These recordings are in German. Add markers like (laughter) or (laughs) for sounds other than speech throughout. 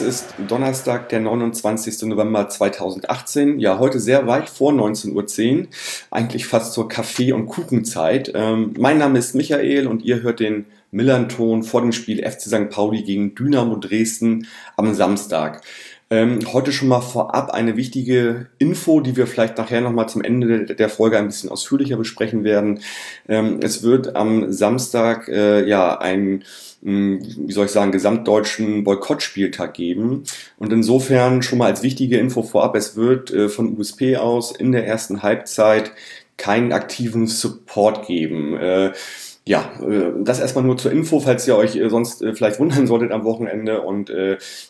Ist Donnerstag, der 29. November 2018. Ja, heute sehr weit vor 19.10 Uhr, eigentlich fast zur Kaffee- und Kuchenzeit. Ähm, mein Name ist Michael und ihr hört den Millern-Ton vor dem Spiel FC St. Pauli gegen Dynamo Dresden am Samstag. Ähm, heute schon mal vorab eine wichtige Info, die wir vielleicht nachher nochmal zum Ende der Folge ein bisschen ausführlicher besprechen werden. Ähm, es wird am Samstag äh, ja ein wie soll ich sagen, gesamtdeutschen Boykottspieltag geben. Und insofern schon mal als wichtige Info vorab, es wird äh, von USP aus in der ersten Halbzeit keinen aktiven Support geben. Äh, ja, äh, das erstmal nur zur Info, falls ihr euch sonst vielleicht wundern solltet am Wochenende und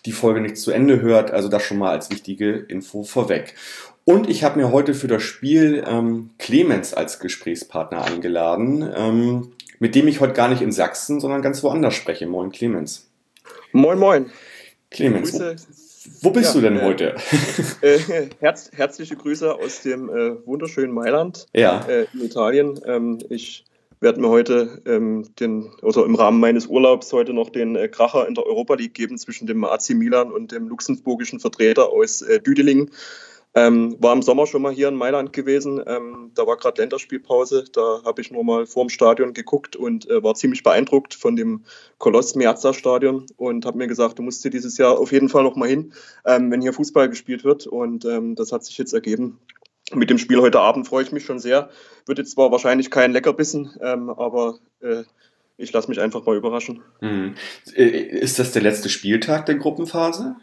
die Folge nicht zu Ende hört. Also das schon mal als wichtige Info vorweg. Und ich habe mir heute für das Spiel ähm, Clemens als Gesprächspartner eingeladen, ähm, mit dem ich heute gar nicht in Sachsen, sondern ganz woanders spreche. Moin Clemens. Moin, moin. Clemens, wo, wo, bist ja, du denn äh, heute? (laughs) Äh, herz, herzliche Grüße aus dem äh, wunderschönen Mailand ja. in Italien. Ähm, ich werde mir heute ähm, den, also im Rahmen meines Urlaubs heute noch den äh, Kracher in der Europa League geben zwischen dem AC Milan und dem luxemburgischen Vertreter aus äh, Düdeling. Ähm, war im Sommer schon mal hier in Mailand gewesen. Ähm, da war gerade Länderspielpause. Da habe ich nur mal vorm Stadion geguckt und äh, war ziemlich beeindruckt von dem Koloss Meazza Stadion und habe mir gesagt, du musst hier dieses Jahr auf jeden Fall noch mal hin, ähm, wenn hier Fußball gespielt wird. Und ähm, das hat sich jetzt ergeben mit dem Spiel heute Abend freue ich mich schon sehr. Wird jetzt zwar wahrscheinlich kein Leckerbissen, ähm, aber äh, ich lasse mich einfach mal überraschen. Mhm. Ist das der letzte Spieltag der Gruppenphase?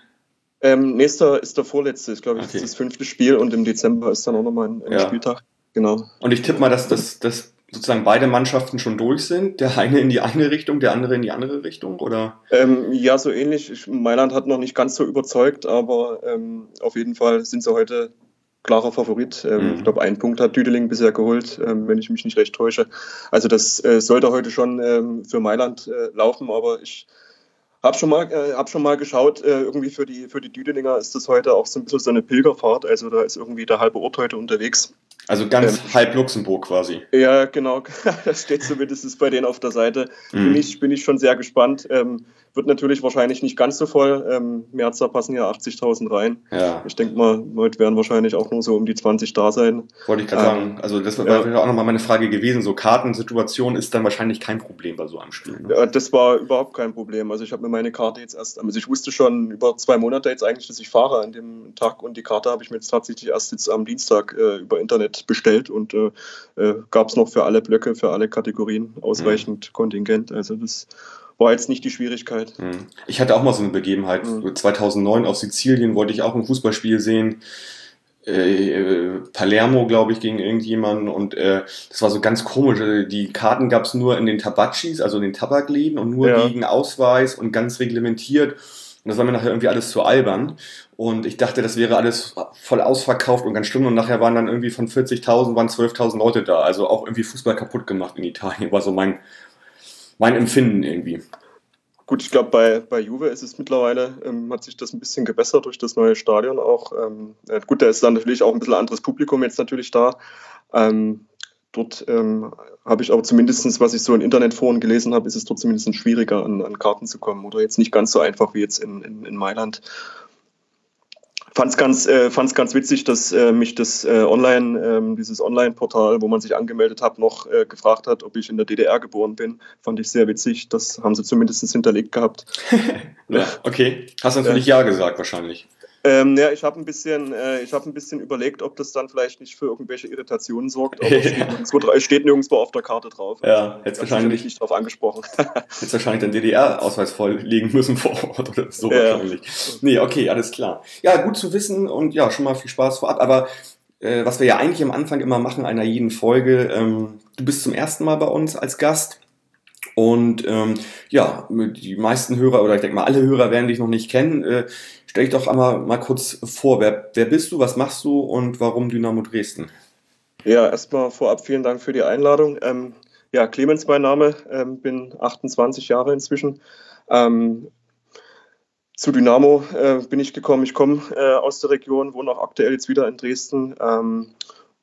Ähm, nächster ist der vorletzte, ist glaube ich okay. das fünfte Spiel und im Dezember ist dann auch nochmal ein, ein ja. Spieltag. Genau. Und ich tippe mal, dass, dass, dass sozusagen beide Mannschaften schon durch sind. Der eine in die eine Richtung, der andere in die andere Richtung, oder? Ähm, ja, so ähnlich. Mailand hat noch nicht ganz so überzeugt, aber ähm, auf jeden Fall sind sie heute klarer Favorit. Ähm, mhm. Ich glaube, einen Punkt hat Düdeling bisher geholt, ähm, wenn ich mich nicht recht täusche. Also das äh, sollte heute schon ähm, für Mailand äh, laufen, aber ich habe schon mal, äh, hab schon mal geschaut, äh, irgendwie für die, für die Düdelinger ist das heute auch so ein bisschen so eine Pilgerfahrt. Also da ist irgendwie der halbe Ort heute unterwegs. Also ganz ähm, halb Luxemburg quasi. Ja, genau. (laughs) Das steht zumindest bei denen auf der Seite. Mhm. Bin, ich, bin ich schon sehr gespannt. Ähm, wird natürlich wahrscheinlich nicht ganz so voll. Ähm, März, da passen ja 80.000 rein. Ja. Ich denke mal, heute werden wahrscheinlich auch nur so um die 20 da sein. Wollte ich gerade ähm, sagen. Also das war ja. auch nochmal meine Frage gewesen. So Kartensituation ist dann wahrscheinlich kein Problem bei so einem Spiel. Ne? Ja, das war überhaupt kein Problem. Also ich habe mir meine Karte jetzt erst, also ich wusste schon über zwei Monate jetzt eigentlich, dass ich fahre an dem Tag und die Karte habe ich mir jetzt tatsächlich erst jetzt am Dienstag äh, über Internet bestellt und äh, äh, gab es noch für alle Blöcke, für alle Kategorien ausreichend mhm. Kontingent. Also das war jetzt nicht die Schwierigkeit. Hm. Ich hatte auch mal so eine Begebenheit. 2009 hm. auf Sizilien wollte ich auch ein Fußballspiel sehen. Äh, äh, Palermo, glaube ich, gegen irgendjemanden und äh, das war so ganz komisch. Also die Karten gab es nur in den Tabakis, also in den Tabakläden und nur ja. gegen Ausweis und ganz reglementiert. Und das war mir nachher irgendwie alles zu albern. Und ich dachte, das wäre alles voll ausverkauft und ganz schlimm. Und nachher waren dann irgendwie von 40.000 waren 12.000 Leute da. Also auch irgendwie Fußball kaputt gemacht in Italien. War so mein, mein Empfinden irgendwie. Gut, ich glaube, bei, bei Juve ist es mittlerweile, ähm, hat sich das ein bisschen gebessert durch das neue Stadion auch. Ähm, äh, gut, da ist dann natürlich auch ein bisschen anderes Publikum jetzt natürlich da. Ähm, dort ähm, habe ich aber zumindest, was ich so in Internetforen gelesen habe, ist es dort zumindest schwieriger, an, an Karten zu kommen oder jetzt nicht ganz so einfach wie jetzt in, in, in Mailand fand es ganz, äh, fand's ganz witzig, dass äh, mich das äh, Online, ähm, dieses Online-Portal, wo man sich angemeldet hat, noch äh, gefragt hat, ob ich in der DDR geboren bin. Fand ich sehr witzig. Das haben sie zumindest hinterlegt gehabt. (laughs) ja, okay. Hast du natürlich ja gesagt, wahrscheinlich. Ähm, ja, ich habe ein bisschen, äh, ich habe ein bisschen überlegt, ob das dann vielleicht nicht für irgendwelche Irritationen sorgt. Aber es (laughs) steht, nirgendwo, steht nirgendwo auf der Karte drauf. Ja, jetzt wahrscheinlich nicht drauf angesprochen. (laughs) jetzt wahrscheinlich den DDR-Ausweis vorlegen müssen vor Ort oder so (laughs) ja. wahrscheinlich. Nee, okay, alles klar. Ja, gut zu wissen und ja, schon mal viel Spaß vorab. Aber äh, was wir ja eigentlich am Anfang immer machen einer jeden Folge, ähm, du bist zum ersten Mal bei uns als Gast. Und ähm, ja, die meisten Hörer oder ich denke mal alle Hörer werden dich noch nicht kennen. Äh, stell dich doch einmal mal kurz vor. Wer, wer bist du, was machst du und warum Dynamo Dresden? Ja, erstmal vorab vielen Dank für die Einladung. Ähm, ja, Clemens mein Name, ähm, bin 28 Jahre inzwischen. Ähm, zu Dynamo äh, bin ich gekommen. Ich komme äh, aus der Region, wohne auch aktuell jetzt wieder in Dresden ähm,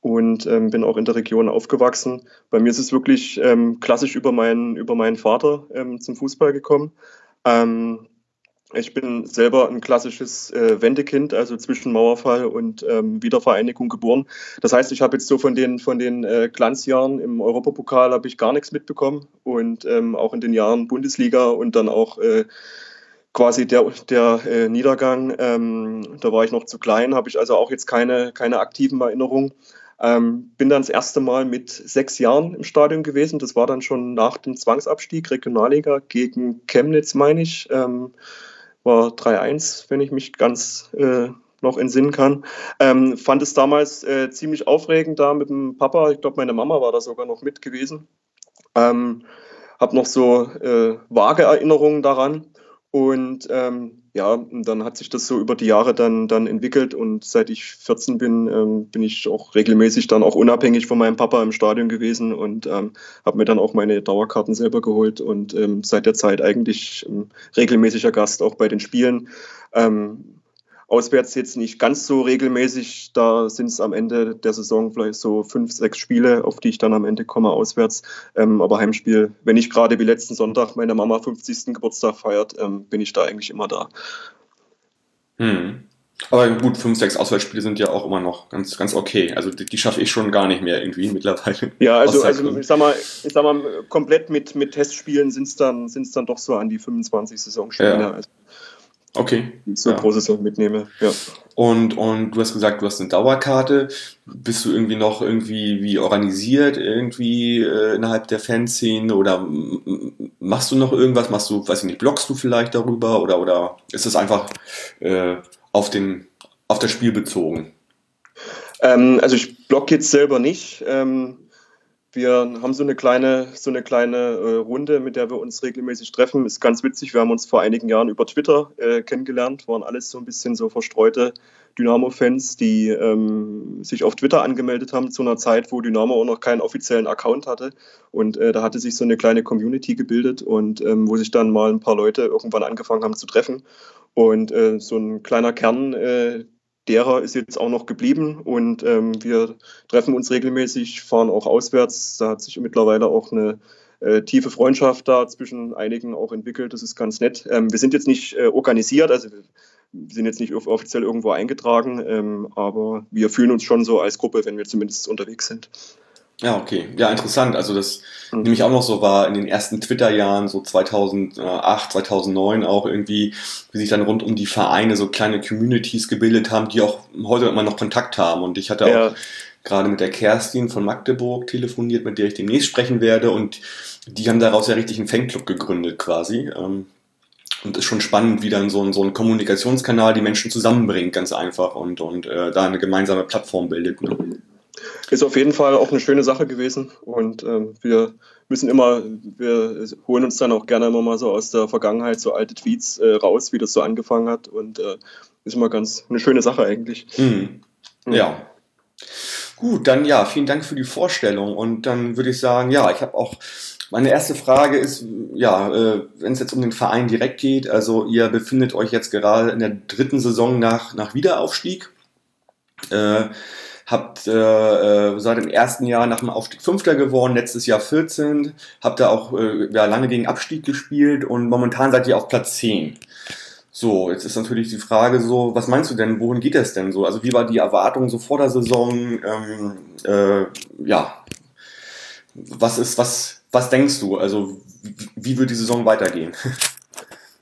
und ähm, bin auch in der Region aufgewachsen. Bei mir ist es wirklich ähm, klassisch über meinen, über meinen Vater ähm, zum Fußball gekommen. Ich bin selber ein klassisches äh, Wendekind, also zwischen Mauerfall und ähm, Wiedervereinigung geboren. Das heißt, ich habe jetzt so von den, von den äh, Glanzjahren im Europapokal habe ich gar nichts mitbekommen und ähm, auch in den Jahren Bundesliga und dann auch äh, quasi der, der äh, Niedergang, ähm, da war ich noch zu klein, habe ich also auch jetzt keine, keine aktiven Erinnerungen. Ähm, bin dann das erste Mal mit sechs Jahren im Stadion gewesen. Das war dann schon nach dem Zwangsabstieg, Regionalliga gegen Chemnitz, meine ich. Ähm, war 3-1, wenn ich mich ganz äh, noch entsinnen kann. Ähm, fand es damals äh, ziemlich aufregend da mit dem Papa. Ich glaube, meine Mama war da sogar noch mit gewesen. Ähm, habe noch so äh, vage Erinnerungen daran. Und ähm, ja, dann hat sich das so über die Jahre dann, dann entwickelt und seit ich 14 bin, ähm, bin ich auch regelmäßig dann auch unabhängig von meinem Papa im Stadion gewesen und ähm, habe mir dann auch meine Dauerkarten selber geholt und ähm, seit der Zeit eigentlich ähm, regelmäßiger Gast auch bei den Spielen. Ähm, Auswärts jetzt nicht ganz so regelmäßig. Da sind es am Ende der Saison vielleicht so fünf, sechs Spiele, auf die ich dann am Ende komme auswärts. Ähm, aber Heimspiel, wenn ich gerade wie letzten Sonntag meine Mama 50. Geburtstag feiert, ähm, bin ich da eigentlich immer da. Hm. Aber gut, fünf, sechs Auswärtsspiele sind ja auch immer noch ganz, ganz okay. Also die, die schaffe ich schon gar nicht mehr irgendwie mittlerweile. Ja, also, also ich sag mal, ich sag mal, komplett mit, mit Testspielen sind es dann, sind's dann doch so an die 25 Saisonspiele. Ja. Also Okay. So ja. noch mitnehme, ja. Und, und du hast gesagt, du hast eine Dauerkarte. Bist du irgendwie noch irgendwie wie organisiert, irgendwie äh, innerhalb der Fanszene oder machst du noch irgendwas? Machst du, weiß ich nicht, bloggst du vielleicht darüber oder, oder ist es einfach äh, auf, den, auf das Spiel bezogen? Ähm, also ich blog jetzt selber nicht. Ähm, wir haben so eine kleine, so eine kleine äh, Runde, mit der wir uns regelmäßig treffen. Ist ganz witzig. Wir haben uns vor einigen Jahren über Twitter äh, kennengelernt, waren alles so ein bisschen so verstreute Dynamo-Fans, die ähm, sich auf Twitter angemeldet haben zu einer Zeit, wo Dynamo auch noch keinen offiziellen Account hatte. Und äh, da hatte sich so eine kleine Community gebildet und ähm, wo sich dann mal ein paar Leute irgendwann angefangen haben zu treffen. Und äh, so ein kleiner Kern, äh, derer ist jetzt auch noch geblieben und ähm, wir treffen uns regelmäßig, fahren auch auswärts. Da hat sich mittlerweile auch eine äh, tiefe Freundschaft da zwischen einigen auch entwickelt. Das ist ganz nett. Ähm, wir sind jetzt nicht äh, organisiert, also wir sind jetzt nicht offiziell irgendwo eingetragen, ähm, aber wir fühlen uns schon so als Gruppe, wenn wir zumindest unterwegs sind. Ja, okay. Ja, interessant. Also das mhm. nehme ich auch noch so war in den ersten Twitter-Jahren, so 2008, 2009 auch irgendwie, wie sich dann rund um die Vereine so kleine Communities gebildet haben, die auch heute immer noch Kontakt haben. Und ich hatte ja. auch gerade mit der Kerstin von Magdeburg telefoniert, mit der ich demnächst sprechen werde. Und die haben daraus ja richtig einen Fanclub gegründet quasi. Ähm, und ist schon spannend, wie dann so ein, so ein Kommunikationskanal die Menschen zusammenbringt, ganz einfach, und, und äh, da eine gemeinsame Plattform bildet. Ne? Ist auf jeden Fall auch eine schöne Sache gewesen und ähm, wir müssen immer, wir holen uns dann auch gerne immer mal so aus der Vergangenheit so alte Tweets äh, raus, wie das so angefangen hat und äh, ist immer ganz eine schöne Sache eigentlich. Mhm. Ja. Gut, dann ja, vielen Dank für die Vorstellung und dann würde ich sagen, ja, ich habe auch meine erste Frage ist, ja, äh, wenn es jetzt um den Verein direkt geht, also ihr befindet euch jetzt gerade in der dritten Saison nach, nach Wiederaufstieg. Äh, habt äh, äh, seit dem ersten Jahr nach dem Aufstieg Fünfter geworden, letztes Jahr 14, habt da auch äh, ja, lange gegen Abstieg gespielt und momentan seid ihr auf Platz 10. So, jetzt ist natürlich die Frage so, was meinst du denn, wohin geht es denn so? Also wie war die Erwartung so vor der Saison? Ähm, äh, ja, was ist, was, was denkst du? Also wie, wie wird die Saison weitergehen?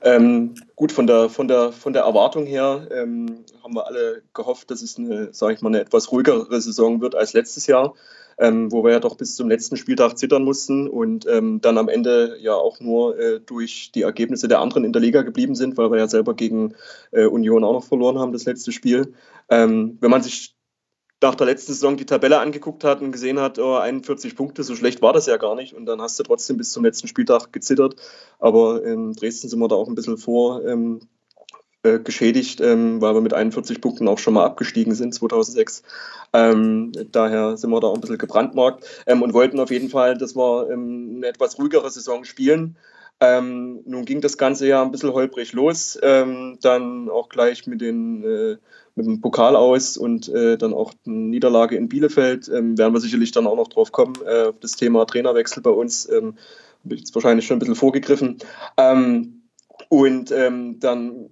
Ähm, gut, von der, von, der, von der Erwartung her ähm, haben wir alle gehofft, dass es eine, sage ich mal, eine etwas ruhigere Saison wird als letztes Jahr, ähm, wo wir ja doch bis zum letzten Spieltag zittern mussten und ähm, dann am Ende ja auch nur äh, durch die Ergebnisse der anderen in der Liga geblieben sind, weil wir ja selber gegen äh, Union auch noch verloren haben, das letzte Spiel. Ähm, wenn man sich nach der letzten Saison die Tabelle angeguckt hat und gesehen hat, oh, 41 Punkte, so schlecht war das ja gar nicht. Und dann hast du trotzdem bis zum letzten Spieltag gezittert. Aber in Dresden sind wir da auch ein bisschen vor ähm, äh, geschädigt, ähm, weil wir mit 41 Punkten auch schon mal abgestiegen sind 2006. Ähm, daher sind wir da auch ein bisschen gebrandmarkt ähm, und wollten auf jeden Fall, dass wir ähm, eine etwas ruhigere Saison spielen. Ähm, nun ging das Ganze ja ein bisschen holprig los, ähm, dann auch gleich mit, den, äh, mit dem Pokal aus und äh, dann auch eine Niederlage in Bielefeld. Ähm, werden wir sicherlich dann auch noch drauf kommen, äh, das Thema Trainerwechsel bei uns. Ähm, ich jetzt wahrscheinlich schon ein bisschen vorgegriffen. Ähm, und ähm, dann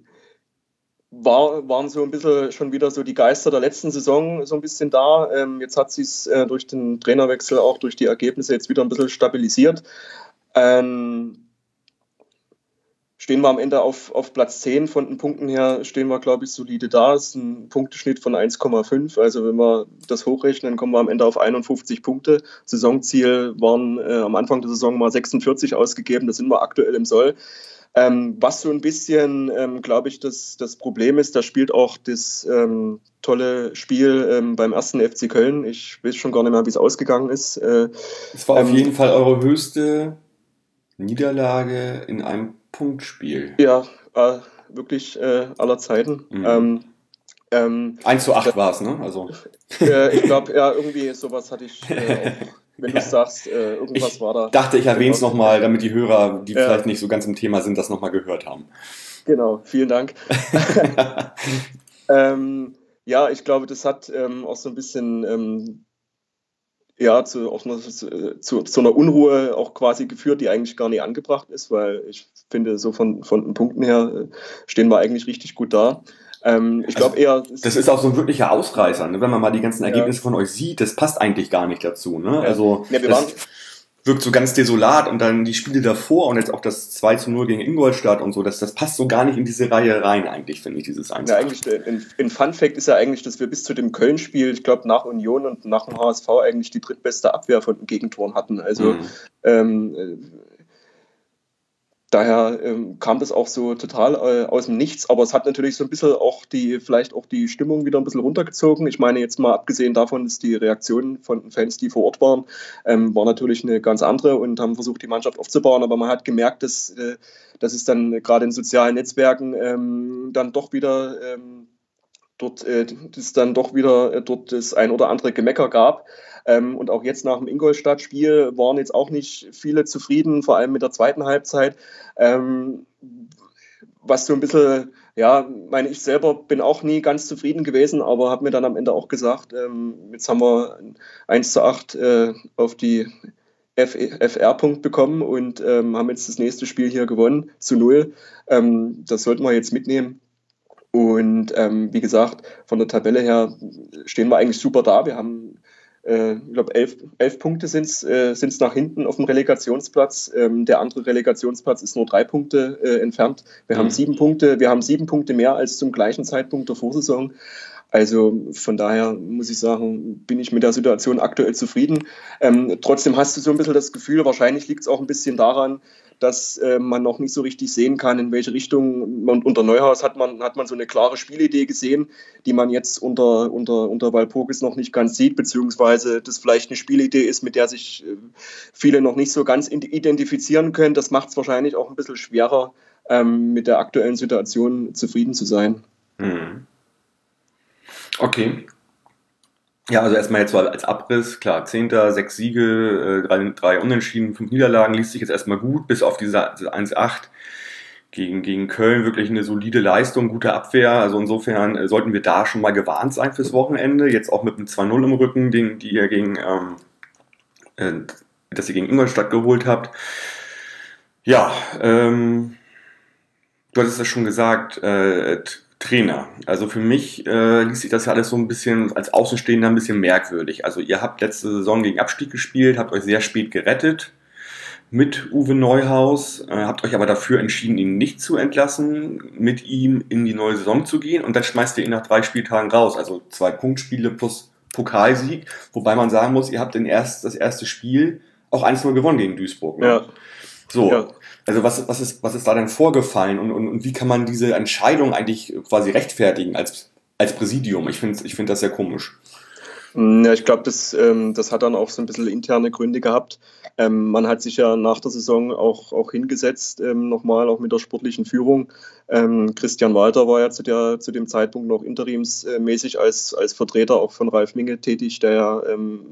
war, waren so ein bisschen schon wieder so die Geister der letzten Saison so ein bisschen da. Ähm, jetzt hat sich es äh, durch den Trainerwechsel, auch durch die Ergebnisse jetzt wieder ein bisschen stabilisiert. Ähm, stehen wir am Ende auf, auf Platz 10 von den Punkten her, stehen wir, glaube ich, solide da. Das ist ein Punkteschnitt von 1,5. Also wenn wir das hochrechnen, kommen wir am Ende auf 51 Punkte. Saisonziel waren äh, am Anfang der Saison mal 46 ausgegeben, da sind wir aktuell im Soll. Ähm, was so ein bisschen, ähm, glaube ich, das, das Problem ist, da spielt auch das ähm, tolle Spiel ähm, beim ersten FC Köln. Ich weiß schon gar nicht mehr, wie es ausgegangen ist. Äh, es war auf ähm, jeden Fall eure höchste Niederlage in einem Punktspiel. Ja, äh, wirklich äh, aller Zeiten. Mhm. Ähm, 1 zu 8 war es, ne? Also. (laughs) Äh, ich glaube, ja, irgendwie sowas hatte ich äh, auch (laughs) wenn ja. du sagst, äh, irgendwas ich war da. dachte, ich erwähne es nochmal, damit die Hörer, die ja. vielleicht nicht so ganz im Thema sind, das nochmal gehört haben. Genau, vielen Dank. (laughs) ähm, ja, ich glaube, das hat ähm, auch so ein bisschen ähm, ja, zu, zu, zu, einer Unruhe auch quasi geführt, die eigentlich gar nicht angebracht ist, weil ich finde, so von, von den Punkten her äh, stehen wir eigentlich richtig gut da. Ähm, ich glaube also, eher. Das ist auch so ein wirklicher Ausreißer, ne? wenn man mal die ganzen Ergebnisse ja. von euch sieht. Das passt eigentlich gar nicht dazu. Ne? Also ja, das wirkt so ganz desolat und dann die Spiele davor und jetzt auch das 2 zu 0 gegen Ingolstadt und so, das, das passt so gar nicht in diese Reihe rein, eigentlich, finde ich, dieses 1 Ja, eigentlich, ein, Fun Fact ist ja eigentlich, dass wir bis zu dem Köln-Spiel, ich glaube, nach Union und nach dem HSV eigentlich die drittbeste Abwehr von den Gegentoren hatten. Also, mhm. ähm, daher ähm, kam das auch so total äh, aus dem Nichts, aber es hat natürlich so ein bisschen auch die, vielleicht auch die Stimmung wieder ein bisschen runtergezogen. Ich meine, jetzt mal abgesehen davon, dass die Reaktionen von Fans, die vor Ort waren, ähm, war natürlich eine ganz andere und haben versucht, die Mannschaft aufzubauen, aber man hat gemerkt, dass, äh, dass es dann gerade in sozialen Netzwerken ähm, dann doch wieder ähm, dort äh, das dann doch wieder äh, dort das ein oder andere Gemecker gab. Ähm, und auch jetzt nach dem Ingolstadt-Spiel waren jetzt auch nicht viele zufrieden, vor allem mit der zweiten Halbzeit. Ähm, was so ein bisschen, ja, meine ich selber bin auch nie ganz zufrieden gewesen, aber habe mir dann am Ende auch gesagt, ähm, jetzt haben wir 1 zu 8 äh, auf die FR-Punkt bekommen und ähm, haben jetzt das nächste Spiel hier gewonnen zu null. Ähm, das sollten wir jetzt mitnehmen. Und ähm, wie gesagt, von der Tabelle her stehen wir eigentlich super da. Wir haben, äh, ich glaube, elf, elf Punkte sind es äh, nach hinten auf dem Relegationsplatz. Ähm, der andere Relegationsplatz ist nur drei Punkte äh, entfernt. Wir mhm. haben sieben Punkte, wir haben sieben Punkte mehr als zum gleichen Zeitpunkt der Vorsaison. Also von daher muss ich sagen, bin ich mit der Situation aktuell zufrieden. Ähm, trotzdem hast du so ein bisschen das Gefühl, wahrscheinlich liegt es auch ein bisschen daran, dass äh, man noch nicht so richtig sehen kann, in welche Richtung. Und unter Neuhaus hat man, hat man so eine klare Spielidee gesehen, die man jetzt unter, unter, unter Walpurgis noch nicht ganz sieht, beziehungsweise das vielleicht eine Spielidee ist, mit der sich äh, viele noch nicht so ganz identifizieren können. Das macht es wahrscheinlich auch ein bisschen schwerer, ähm, mit der aktuellen Situation zufrieden zu sein. Mhm. Okay. Ja, also erstmal jetzt so als Abriss, klar, Zehnter, sechs Siege, äh, drei, drei Unentschieden, fünf Niederlagen, liest sich jetzt erstmal gut, bis auf diese 1-8 gegen, gegen Köln, wirklich eine solide Leistung, gute Abwehr, also insofern äh, sollten wir da schon mal gewarnt sein fürs Wochenende, jetzt auch mit einem 2-0 im Rücken, den, die ihr gegen, ähm, äh, dass ihr gegen Ingolstadt geholt habt. Ja, ähm, du hattest es schon gesagt, äh, Trainer. Also für mich äh, liest sich das ja alles so ein bisschen als Außenstehender ein bisschen merkwürdig. Also ihr habt letzte Saison gegen Abstieg gespielt, habt euch sehr spät gerettet mit Uwe Neuhaus, äh, habt euch aber dafür entschieden, ihn nicht zu entlassen, mit ihm in die neue Saison zu gehen und dann schmeißt ihr ihn nach drei Spieltagen raus. Also zwei Punktspiele plus Pokalsieg, wobei man sagen muss, ihr habt den erst, das erste Spiel auch 1-0 gewonnen gegen Duisburg. Ne? Ja. So, ja. Also was, was, ist, was ist da denn vorgefallen und, und, und wie kann man diese Entscheidung eigentlich quasi rechtfertigen als, als Präsidium? Ich finde ich find das sehr komisch. Ja, ich glaube, das, ähm, das hat dann auch so ein bisschen interne Gründe gehabt. Ähm, man hat sich ja nach der Saison auch, auch hingesetzt, ähm, nochmal auch mit der sportlichen Führung. Ähm, Christian Walter war ja zu, der, zu dem Zeitpunkt noch interimsmäßig als, als Vertreter auch von Ralf Minge tätig, der ja ähm,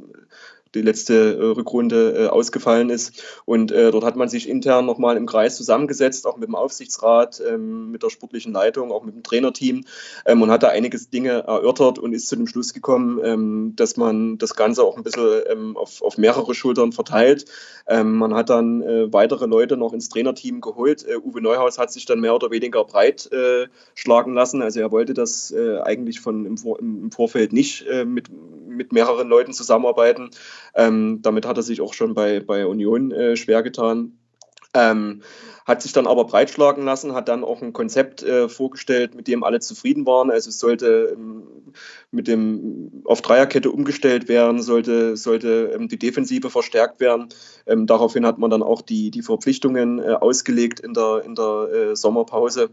die letzte äh, Rückrunde äh, ausgefallen ist. Und äh, dort hat man sich intern nochmal im Kreis zusammengesetzt, auch mit dem Aufsichtsrat, ähm, mit der sportlichen Leitung, auch mit dem Trainerteam ähm, und hat da einiges Dinge erörtert und ist zu dem Schluss gekommen, ähm, dass man das Ganze auch ein bisschen ähm, auf, auf mehrere Schultern verteilt. Ähm, man hat dann äh, weitere Leute noch ins Trainerteam geholt. Äh, Uwe Neuhaus hat sich dann mehr oder weniger breit äh, schlagen lassen. Also er wollte das eigentlich von im, Vor im Vorfeld nicht mit, mit mehreren Leuten zusammenarbeiten. Ähm, damit hat er sich auch schon bei, bei Union äh, schwer getan. Ähm, hat sich dann aber breitschlagen lassen, hat dann auch ein Konzept äh, vorgestellt, mit dem alle zufrieden waren. Also es sollte ähm, mit dem auf Dreierkette umgestellt werden, sollte, sollte ähm, die Defensive verstärkt werden. Ähm, daraufhin hat man dann auch die, die Verpflichtungen äh, ausgelegt in der, in der äh, Sommerpause.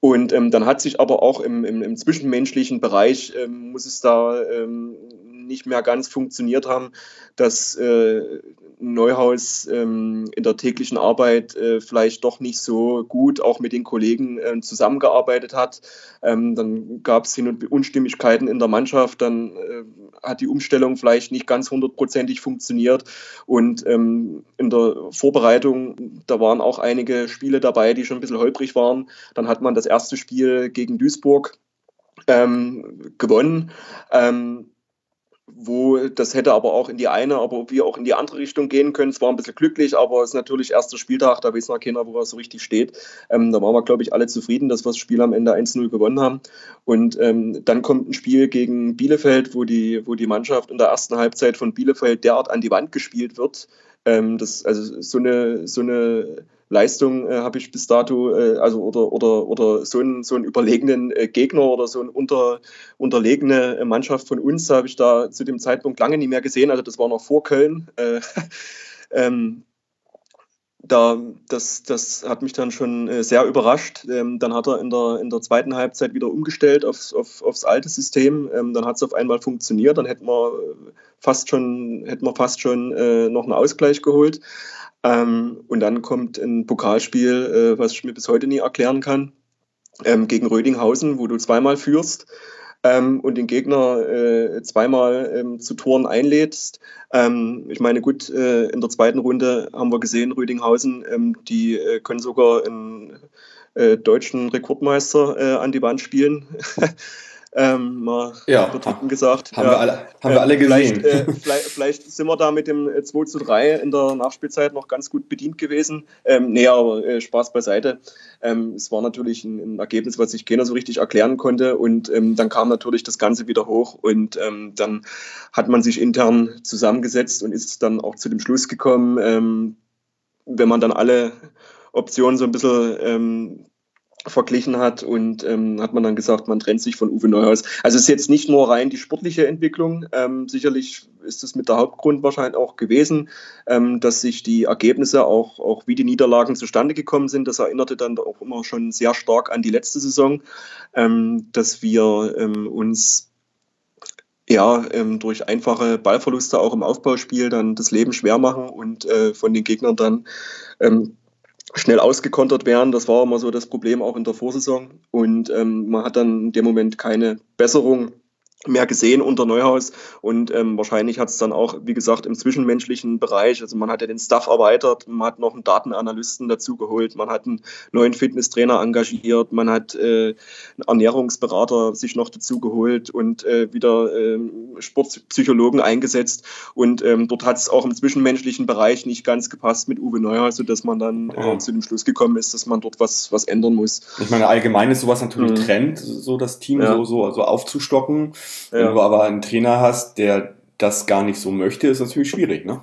Und ähm, dann hat sich aber auch im, im, im zwischenmenschlichen Bereich, ähm, muss es da nicht mehr ganz funktioniert haben, dass äh, Neuhaus ähm, in der täglichen Arbeit äh, vielleicht doch nicht so gut auch mit den Kollegen äh, zusammengearbeitet hat. Ähm, dann gab es Hin- und Unstimmigkeiten in der Mannschaft, dann äh, hat die Umstellung vielleicht nicht ganz hundertprozentig funktioniert. Und ähm, in der Vorbereitung, da waren auch einige Spiele dabei, die schon ein bisschen holprig waren. Dann hat man das erste Spiel gegen Duisburg ähm, gewonnen. Ähm, wo das hätte aber auch in die eine, aber wie auch in die andere Richtung gehen können. Es war ein bisschen glücklich, aber es ist natürlich erster Spieltag, da weiß noch keiner, wo er so richtig steht. Ähm, da waren wir, glaube ich, alle zufrieden, dass wir das Spiel am Ende 1-0 gewonnen haben. Und ähm, dann kommt ein Spiel gegen Bielefeld, wo die, wo die Mannschaft in der ersten Halbzeit von Bielefeld derart an die Wand gespielt wird. Ähm, das, also so eine, so eine Leistung äh, habe ich bis dato, äh, also oder, oder, oder so einen, so einen überlegenen äh, Gegner oder so eine unter, unterlegene Mannschaft von uns habe ich da zu dem Zeitpunkt lange nicht mehr gesehen. Also das war noch vor Köln. Äh, (laughs) ähm, da, das, das hat mich dann schon äh, sehr überrascht. Ähm, dann hat er in der, in der zweiten Halbzeit wieder umgestellt aufs, auf, aufs alte System. Ähm, dann hat es auf einmal funktioniert. Dann hätten wir fast schon, hätten wir fast schon äh, noch einen Ausgleich geholt. Ähm, und dann kommt ein Pokalspiel, äh, was ich mir bis heute nie erklären kann, ähm, gegen Rödinghausen, wo du zweimal führst ähm, und den Gegner äh, zweimal ähm, zu Toren einlädst. Ähm, ich meine, gut, äh, in der zweiten Runde haben wir gesehen, Rödinghausen, ähm, die äh, können sogar einen äh, deutschen Rekordmeister äh, an die Wand spielen. (laughs) ähm, mal ja, gesagt. Haben, ja, wir, alle, haben äh, wir alle gesehen. Vielleicht, äh, (laughs) vielleicht, vielleicht, sind wir da mit dem 2 äh, zu 3 in der Nachspielzeit noch ganz gut bedient gewesen. Ähm, nee, aber äh, Spaß beiseite. Ähm, es war natürlich ein, ein, Ergebnis, was sich keiner so richtig erklären konnte. Und ähm, dann kam natürlich das Ganze wieder hoch. Und ähm, dann hat man sich intern zusammengesetzt und ist dann auch zu dem Schluss gekommen, ähm, wenn man dann alle Optionen so ein bisschen ähm, verglichen hat und ähm, hat man dann gesagt, man trennt sich von Uwe Neuhaus. Also es ist jetzt nicht nur rein die sportliche Entwicklung, ähm, sicherlich ist es mit der Hauptgrund wahrscheinlich auch gewesen, ähm, dass sich die Ergebnisse auch, auch wie die Niederlagen zustande gekommen sind, das erinnerte dann auch immer schon sehr stark an die letzte Saison, ähm, dass wir ähm, uns ja, ähm, durch einfache Ballverluste auch im Aufbauspiel dann das Leben schwer machen und äh, von den Gegnern dann ähm, schnell ausgekontert werden. Das war immer so das Problem auch in der Vorsaison. Und ähm, man hat dann in dem Moment keine Besserung mehr gesehen unter Neuhaus und ähm, wahrscheinlich hat es dann auch, wie gesagt, im zwischenmenschlichen Bereich, also man hat ja den Staff erweitert, man hat noch einen Datenanalysten dazu geholt, man hat einen neuen Fitnesstrainer engagiert, man hat äh, einen Ernährungsberater sich noch dazu geholt und äh, wieder äh, Sportpsychologen eingesetzt und ähm, dort hat es auch im zwischenmenschlichen Bereich nicht ganz gepasst mit Uwe Neuhaus, sodass man dann oh. zu dem Schluss gekommen ist, dass man dort was, was ändern muss. Ich meine, allgemein ist sowas natürlich mhm. Trend, so das Team ja. so, so, so aufzustocken. Wenn ja. du aber einen Trainer hast, der das gar nicht so möchte, ist das natürlich schwierig, ne?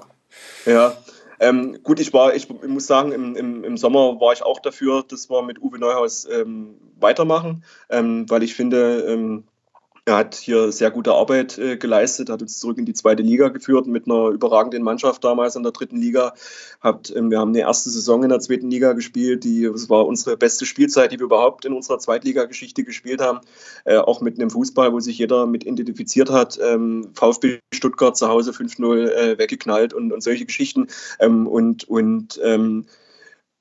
Ja. Ähm, gut, ich war, ich muss sagen, im, im, im Sommer war ich auch dafür, dass wir mit Uwe Neuhaus ähm, weitermachen, ähm, weil ich finde, ähm, er hat hier sehr gute Arbeit äh, geleistet, hat uns zurück in die zweite Liga geführt mit einer überragenden Mannschaft damals in der dritten Liga. Hat, ähm, wir haben eine erste Saison in der zweiten Liga gespielt, die das war unsere beste Spielzeit, die wir überhaupt in unserer Zweitligageschichte gespielt haben. Äh, auch mit einem Fußball, wo sich jeder mit identifiziert hat. Ähm, VfB Stuttgart zu Hause 5-0 äh, weggeknallt und, und solche Geschichten. Ähm, und und ähm,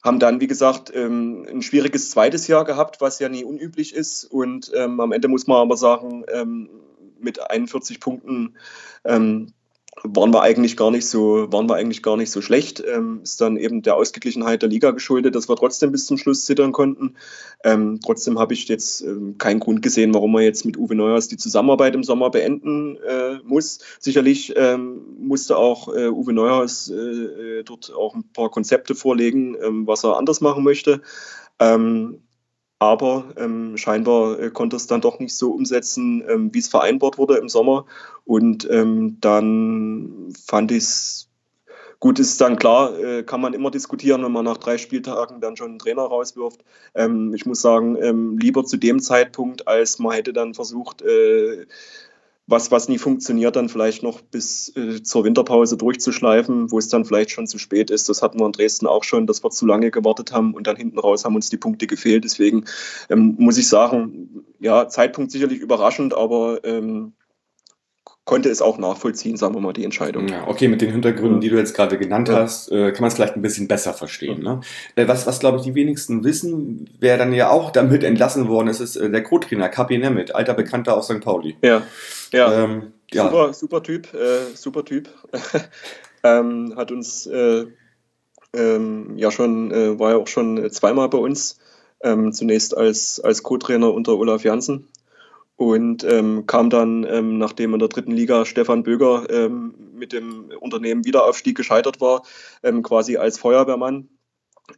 haben dann, wie gesagt, ähm, ein schwieriges zweites Jahr gehabt, was ja nie unüblich ist. Und ähm, am Ende muss man aber sagen, ähm, mit 41 Punkten ähm, waren wir eigentlich gar nicht so, waren wir eigentlich gar nicht so schlecht. Ähm, ist dann eben der Ausgeglichenheit der Liga geschuldet, dass wir trotzdem bis zum Schluss zittern konnten. Ähm, trotzdem habe ich jetzt ähm, keinen Grund gesehen, warum man jetzt mit Uwe Neuers die Zusammenarbeit im Sommer beenden äh, muss. Sicherlich ähm, musste auch äh, Uwe Neuers äh, dort auch ein paar Konzepte vorlegen, ähm, was er anders machen möchte. Ähm, aber ähm, scheinbar äh, konnte es dann doch nicht so umsetzen, ähm, wie es vereinbart wurde im Sommer. Und ähm, dann fand ich es gut, ist dann klar, äh, kann man immer diskutieren, wenn man nach drei Spieltagen dann schon einen Trainer rauswirft. Ähm, ich muss sagen, ähm, lieber zu dem Zeitpunkt, als man hätte dann versucht, äh, was, was nie funktioniert, dann vielleicht noch bis äh, zur Winterpause durchzuschleifen, wo es dann vielleicht schon zu spät ist. Das hatten wir in Dresden auch schon, dass wir zu lange gewartet haben und dann hinten raus haben uns die Punkte gefehlt. Deswegen ähm, muss ich sagen, ja, Zeitpunkt sicherlich überraschend, aber ähm, konnte es auch nachvollziehen, sagen wir mal, die Entscheidung. Ja, okay, mit den Hintergründen, die du jetzt gerade genannt ja. hast, äh, kann man es vielleicht ein bisschen besser verstehen. Ne? Äh, was, was glaube ich, die wenigsten wissen, wer dann ja auch damit entlassen worden ist, ist äh, der Co-Trainer Kapi Nemeth, alter Bekannter aus St. Pauli. Ja, ja. Ähm, ja. Super, super Typ, äh, super Typ. (laughs) ähm, hat uns äh, ähm, ja schon, war ja auch schon zweimal bei uns. Ähm, zunächst als, als Co-Trainer unter Olaf Janssen und ähm, kam dann, ähm, nachdem in der dritten Liga Stefan Böger ähm, mit dem Unternehmen Wiederaufstieg gescheitert war, ähm, quasi als Feuerwehrmann.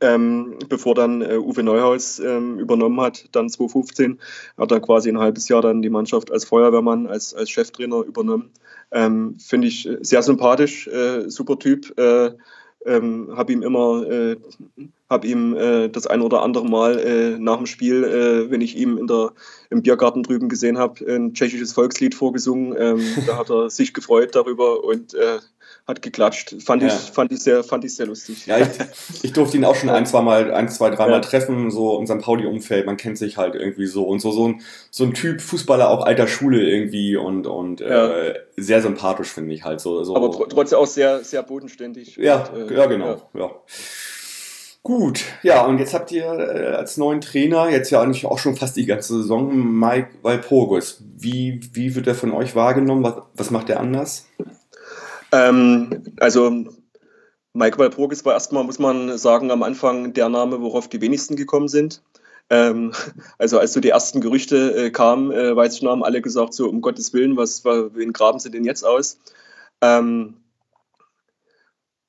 Ähm, bevor dann äh, Uwe Neuhaus ähm, übernommen hat, dann 2015, hat er quasi ein halbes Jahr dann die Mannschaft als Feuerwehrmann, als, als Cheftrainer übernommen. Finde ich sehr sympathisch, äh, super Typ. Äh, ähm, habe ihm immer, äh, habe ihm äh, das ein oder andere Mal äh, nach dem Spiel, äh, wenn ich ihm in der, im Biergarten drüben gesehen habe, ein tschechisches Volkslied vorgesungen. Ähm, da hat er sich gefreut darüber und äh, hat geklatscht. Fand, ja. ich, fand, ich, sehr, fand ich sehr lustig. Ja, ich, ich durfte ihn auch schon ein, zwei Mal, ein, zwei, dreimal ja. treffen, so in seinem Pauli-Umfeld. Man kennt sich halt irgendwie so. Und so, so ein, so ein Typ Fußballer auch alter Schule irgendwie und, und ja. äh, sehr sympathisch, finde ich halt so. so. Aber tr trotzdem auch sehr, sehr bodenständig. Ja, und, äh, ja genau. Ja. Gut, ja, und jetzt habt ihr äh, als neuen Trainer, jetzt ja eigentlich auch schon fast die ganze Saison, Mike Walpurgis. Wie, wie wird er von euch wahrgenommen? Was, was macht er anders? Ähm, also Mike Walpurgis war erstmal, muss man sagen, am Anfang der Name, worauf die wenigsten gekommen sind. Ähm, (laughs) also als so die ersten Gerüchte äh, kamen, äh, weiß ich noch, haben alle gesagt, so um Gottes Willen, was, wen graben sie denn jetzt aus? Ähm,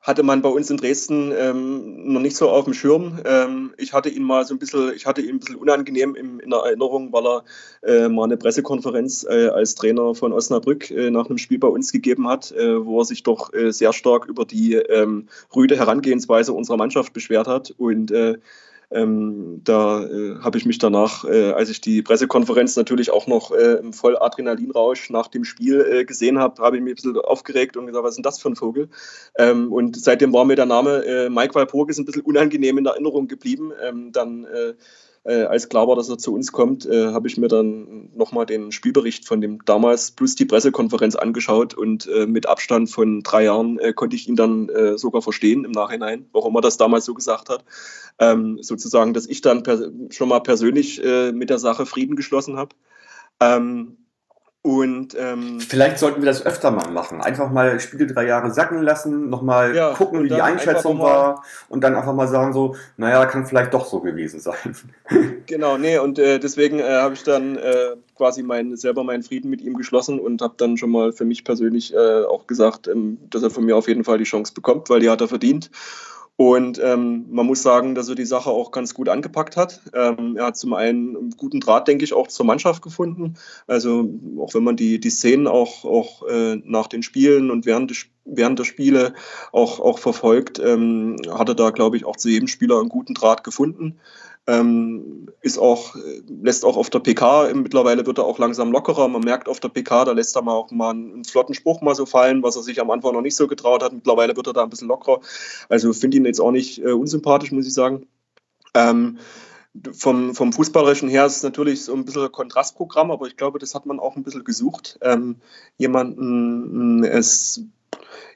hatte man bei uns in Dresden ähm, noch nicht so auf dem Schirm. Ähm, ich hatte ihn mal so ein bisschen, ich hatte ihn ein bisschen unangenehm in, in Erinnerung, weil er äh, mal eine Pressekonferenz äh, als Trainer von Osnabrück äh, nach einem Spiel bei uns gegeben hat, äh, wo er sich doch äh, sehr stark über die ähm, rüde Herangehensweise unserer Mannschaft beschwert hat und äh, ähm, da äh, habe ich mich danach, äh, als ich die Pressekonferenz natürlich auch noch äh, im voll Adrenalinrausch nach dem Spiel äh, gesehen habe, habe ich mich ein bisschen aufgeregt und gesagt, was ist denn das für ein Vogel? Ähm, und seitdem war mir der Name äh, Mike Walpurgis ein bisschen unangenehm in Erinnerung geblieben. Ähm, dann äh, als klar war, dass er zu uns kommt, äh, habe ich mir dann nochmal den Spielbericht von dem damals plus die Pressekonferenz angeschaut und äh, mit Abstand von drei Jahren äh, konnte ich ihn dann äh, sogar verstehen im Nachhinein, warum er das damals so gesagt hat. Ähm, sozusagen, dass ich dann schon mal persönlich äh, mit der Sache Frieden geschlossen habe. Ähm, und ähm, vielleicht sollten wir das öfter mal machen. Einfach mal Spiele drei Jahre sacken lassen, nochmal ja, gucken, wie die Einschätzung war und dann einfach mal sagen so, naja, kann vielleicht doch so gewesen sein. (laughs) Genau, nee, und äh, deswegen äh, habe ich dann äh, quasi mein, selber meinen Frieden mit ihm geschlossen und habe dann schon mal für mich persönlich äh, auch gesagt, ähm, dass er von mir auf jeden Fall die Chance bekommt, weil die hat er verdient. Und ähm, man muss sagen, dass er die Sache auch ganz gut angepackt hat. Ähm, er hat zum einen einen guten Draht, denke ich, auch zur Mannschaft gefunden. Also auch wenn man die, die Szenen auch, auch äh, nach den Spielen und während, des, während der Spiele auch, auch verfolgt, ähm, hat er da, glaube ich, auch zu jedem Spieler einen guten Draht gefunden. Ähm, ist auch, lässt auch auf der PK, mittlerweile wird er auch langsam lockerer. Man merkt auf der PK, da lässt er mal auch mal einen, einen flotten Spruch mal so fallen, was er sich am Anfang noch nicht so getraut hat. Mittlerweile wird er da ein bisschen lockerer. Also finde ihn jetzt auch nicht äh, unsympathisch, muss ich sagen. Ähm, vom, vom Fußballerischen her ist es natürlich so ein bisschen Kontrastprogramm, aber ich glaube, das hat man auch ein bisschen gesucht. Ähm, jemanden es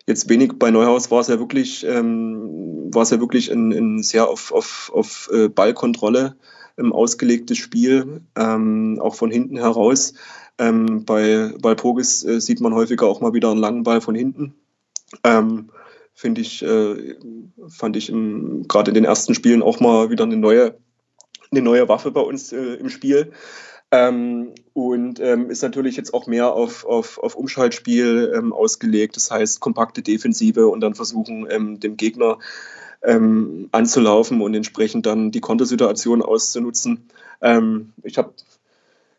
jetzt wenig bei Neuhaus war es ja wirklich, ähm, war es ja wirklich ein, ein sehr auf, auf, auf äh, Ballkontrolle ähm, ausgelegtes Spiel, ähm, auch von hinten heraus. Ähm, bei, bei Pogis äh, sieht man häufiger auch mal wieder einen langen Ball von hinten. Ähm, Finde ich, äh, fand ich gerade in den ersten Spielen auch mal wieder eine neue, eine neue Waffe bei uns äh, im Spiel. Ähm, und ähm, ist natürlich jetzt auch mehr auf, auf, auf Umschaltspiel ähm, ausgelegt. Das heißt, kompakte Defensive und dann versuchen, ähm, dem Gegner ähm, anzulaufen und entsprechend dann die Kontersituation auszunutzen. Ähm, ich habe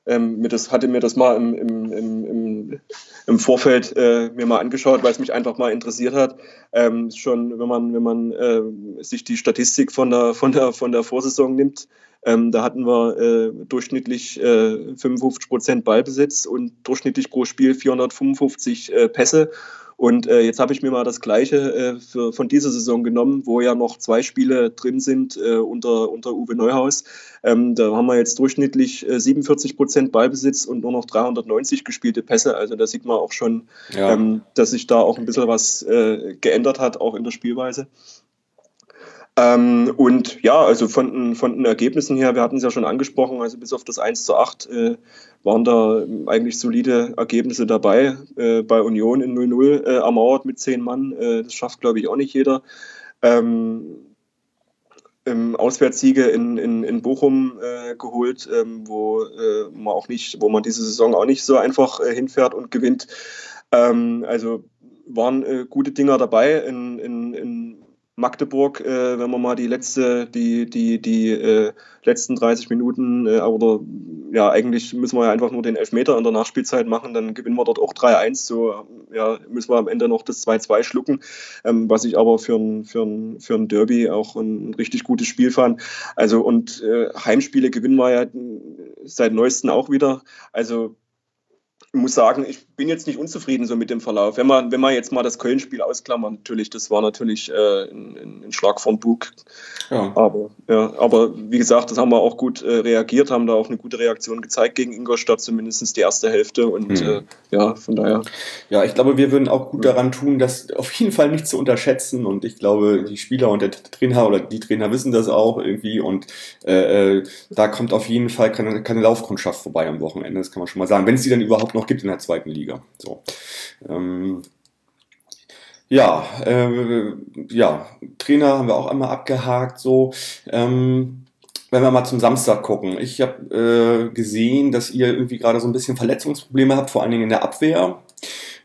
ähm, mir das, hatte mir das mal im, im, im, im Vorfeld äh, mir mal angeschaut, weil es mich einfach mal interessiert hat. Ähm, schon, wenn man, wenn man äh, sich die Statistik von der, von der, von der Vorsaison nimmt, ähm, da hatten wir äh, durchschnittlich äh, 55 Prozent Ballbesitz und durchschnittlich pro Spiel 455 äh, Pässe. Und äh, jetzt habe ich mir mal das Gleiche äh, für, von dieser Saison genommen, wo ja noch zwei Spiele drin sind äh, unter, unter Uwe Neuhaus. Ähm, da haben wir jetzt durchschnittlich 47 Prozent Ballbesitz und nur noch 390 gespielte Pässe. Also da sieht man auch schon, ja. ähm, dass sich da auch ein bisschen was geändert hat, auch in der Spielweise. Ähm, und ja, also von, den, von den Ergebnissen her, wir hatten es ja schon angesprochen, also bis auf das 1 zu 8 äh, waren da eigentlich solide Ergebnisse dabei. Äh, bei Union in 0-0 äh, ermauert mit 10 Mann, äh, das schafft glaube ich auch nicht jeder. Ähm, im Auswärtssiege in, in, in Bochum äh, geholt, ähm, wo äh, man auch nicht, wo man diese Saison auch nicht so einfach äh, hinfährt und gewinnt. Ähm, also waren äh, gute Dinger dabei in, in, in Magdeburg, äh, wenn man mal die letzte, die, die, die äh, letzten 30 Minuten, äh, oder ja, eigentlich müssen wir ja einfach nur den Elfmeter in der Nachspielzeit machen, dann gewinnen wir dort auch 3-1. So ja, müssen wir am Ende noch das 2-2 schlucken, ähm, was ich aber für ein, für, ein, für ein Derby auch ein, richtig gutes Spiel fand. Also und äh, Heimspiele gewinnen wir ja seit neuestem auch wieder. Also muss sagen, ich bin jetzt nicht unzufrieden so mit dem Verlauf. Wenn man, wenn man jetzt mal das Köln-Spiel ausklammert, natürlich, das war natürlich äh, ein, ein, Schlag vom Bug. Ja. Aber, ja, aber wie gesagt, das haben wir auch gut äh, reagiert, haben da auch eine gute Reaktion gezeigt gegen Ingolstadt, zumindest die erste Hälfte. Und mhm. äh, ja, von daher. Ja, ich glaube, wir würden auch gut daran tun, das auf jeden Fall nicht zu unterschätzen. Und ich glaube, die Spieler und der Trainer oder die Trainer wissen das auch irgendwie. Und äh, äh, da kommt auf jeden Fall keine, keine Laufkundschaft vorbei am Wochenende, das kann man schon mal sagen. Wenn es die dann überhaupt noch noch gibt in der zweiten Liga. So. Ähm, ja, äh, ja, Trainer haben wir auch einmal abgehakt. So, ähm, wenn wir mal zum Samstag gucken. Ich habe äh, gesehen, dass ihr irgendwie gerade so ein bisschen Verletzungsprobleme habt, vor allen Dingen in der Abwehr.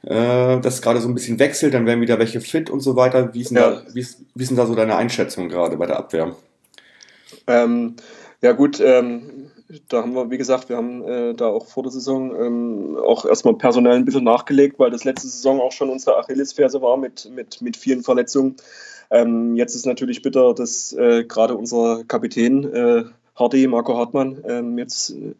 Äh, das gerade so ein bisschen wechselt, dann werden wieder welche fit und so weiter. Wie ist denn, ja. da, wie ist, wie ist da so deine Einschätzung gerade bei der Abwehr? Ähm, ja gut, ähm, da haben wir, wie gesagt, wir haben äh, da auch vor der Saison ähm, auch erstmal personell ein bisschen nachgelegt, weil das letzte Saison auch schon unsere Achillesferse war mit, mit, mit vielen Verletzungen. Ähm, jetzt ist natürlich bitter, dass äh, gerade unser Kapitän äh, Hardy, Marco Hartmann, ähm, jetzt äh,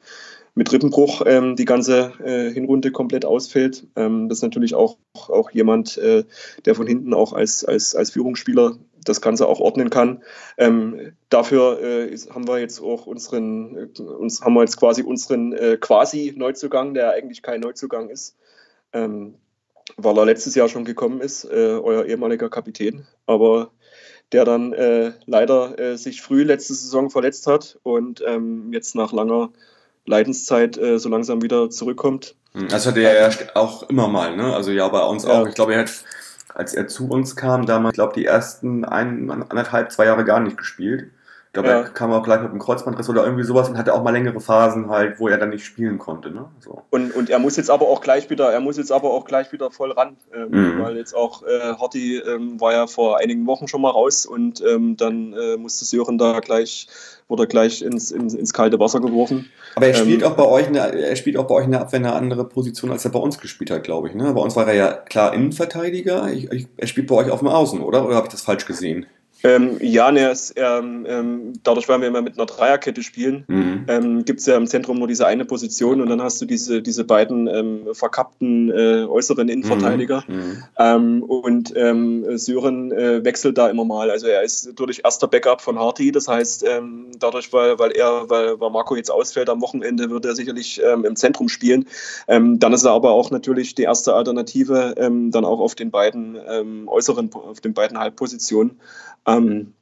mit Rippenbruch ähm, die ganze äh, Hinrunde komplett ausfällt. Ähm, das ist natürlich auch, auch jemand, äh, der von hinten auch als, als, als Führungsspieler das Ganze auch ordnen kann. Ähm, dafür äh, haben wir jetzt auch unseren, äh, uns haben wir jetzt quasi unseren äh, quasi Neuzugang, der eigentlich kein Neuzugang ist, ähm, weil er letztes Jahr schon gekommen ist, äh, euer ehemaliger Kapitän, aber der dann äh, leider äh, sich früh letzte Saison verletzt hat und ähm, jetzt nach langer Leidenszeit so langsam wieder zurückkommt. Das hatte er ja auch immer mal, ne? Also ja, bei uns ja. auch. Ich glaube, er hat als er zu uns kam, damals, ich glaube, die ersten ein, anderthalb, zwei Jahre gar nicht gespielt. Ich glaube, ja. er kam auch gleich mit einem Kreuzbandriss oder irgendwie sowas und hatte auch mal längere Phasen halt, wo er dann nicht spielen konnte. Ne? So. Und, und er muss jetzt aber auch gleich wieder, er muss jetzt aber auch gleich wieder voll ran, ähm, mhm. weil jetzt auch äh, Horty ähm, war ja vor einigen Wochen schon mal raus und ähm, dann äh, musste Sören da gleich wurde gleich ins, ins, ins, kalte Wasser geworfen. Aber er spielt ähm, auch bei euch eine, er spielt auch bei euch eine Abwehr eine andere Position, als er bei uns gespielt hat, glaube ich. Ne? Bei uns war er ja klar Innenverteidiger. Ich, ich, er spielt bei euch auf dem Außen, oder? Oder habe ich das falsch gesehen? Ähm, ja, ne, es, ähm, ähm, dadurch, weil wir immer mit einer Dreierkette spielen, mhm. ähm, gibt es ja im Zentrum nur diese eine Position und dann hast du diese, diese beiden ähm, verkappten äh, äußeren Innenverteidiger. Mhm. mhm. Ähm, und Sören äh, wechselt da immer mal. Also er ist natürlich erster Backup von Harty. Das heißt, dadurch, weil, weil er, weil, weil Marco jetzt ausfällt am Wochenende, wird er sicherlich im Zentrum spielen. Dann ist er aber auch natürlich die erste Alternative, dann auch auf den beiden äußeren, auf den beiden Halbpositionen. Ähm,